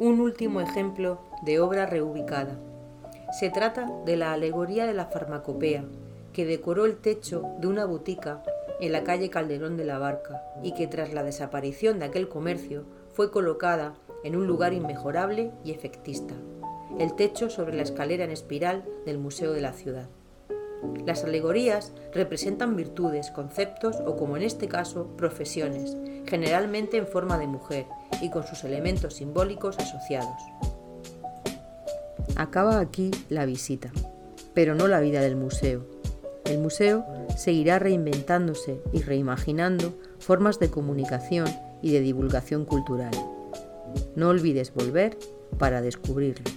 Un último ejemplo de obra reubicada. Se trata de la alegoría de la farmacopea, que decoró el techo de una botica en la calle Calderón de la Barca y que tras la desaparición de aquel comercio fue colocada en un lugar inmejorable y efectista, el techo sobre la escalera en espiral del Museo de la Ciudad. Las alegorías representan virtudes, conceptos o, como en este caso, profesiones, generalmente en forma de mujer y con sus elementos simbólicos asociados. Acaba aquí la visita, pero no la vida del museo. El museo seguirá reinventándose y reimaginando formas de comunicación y de divulgación cultural. No olvides volver para descubrirlo.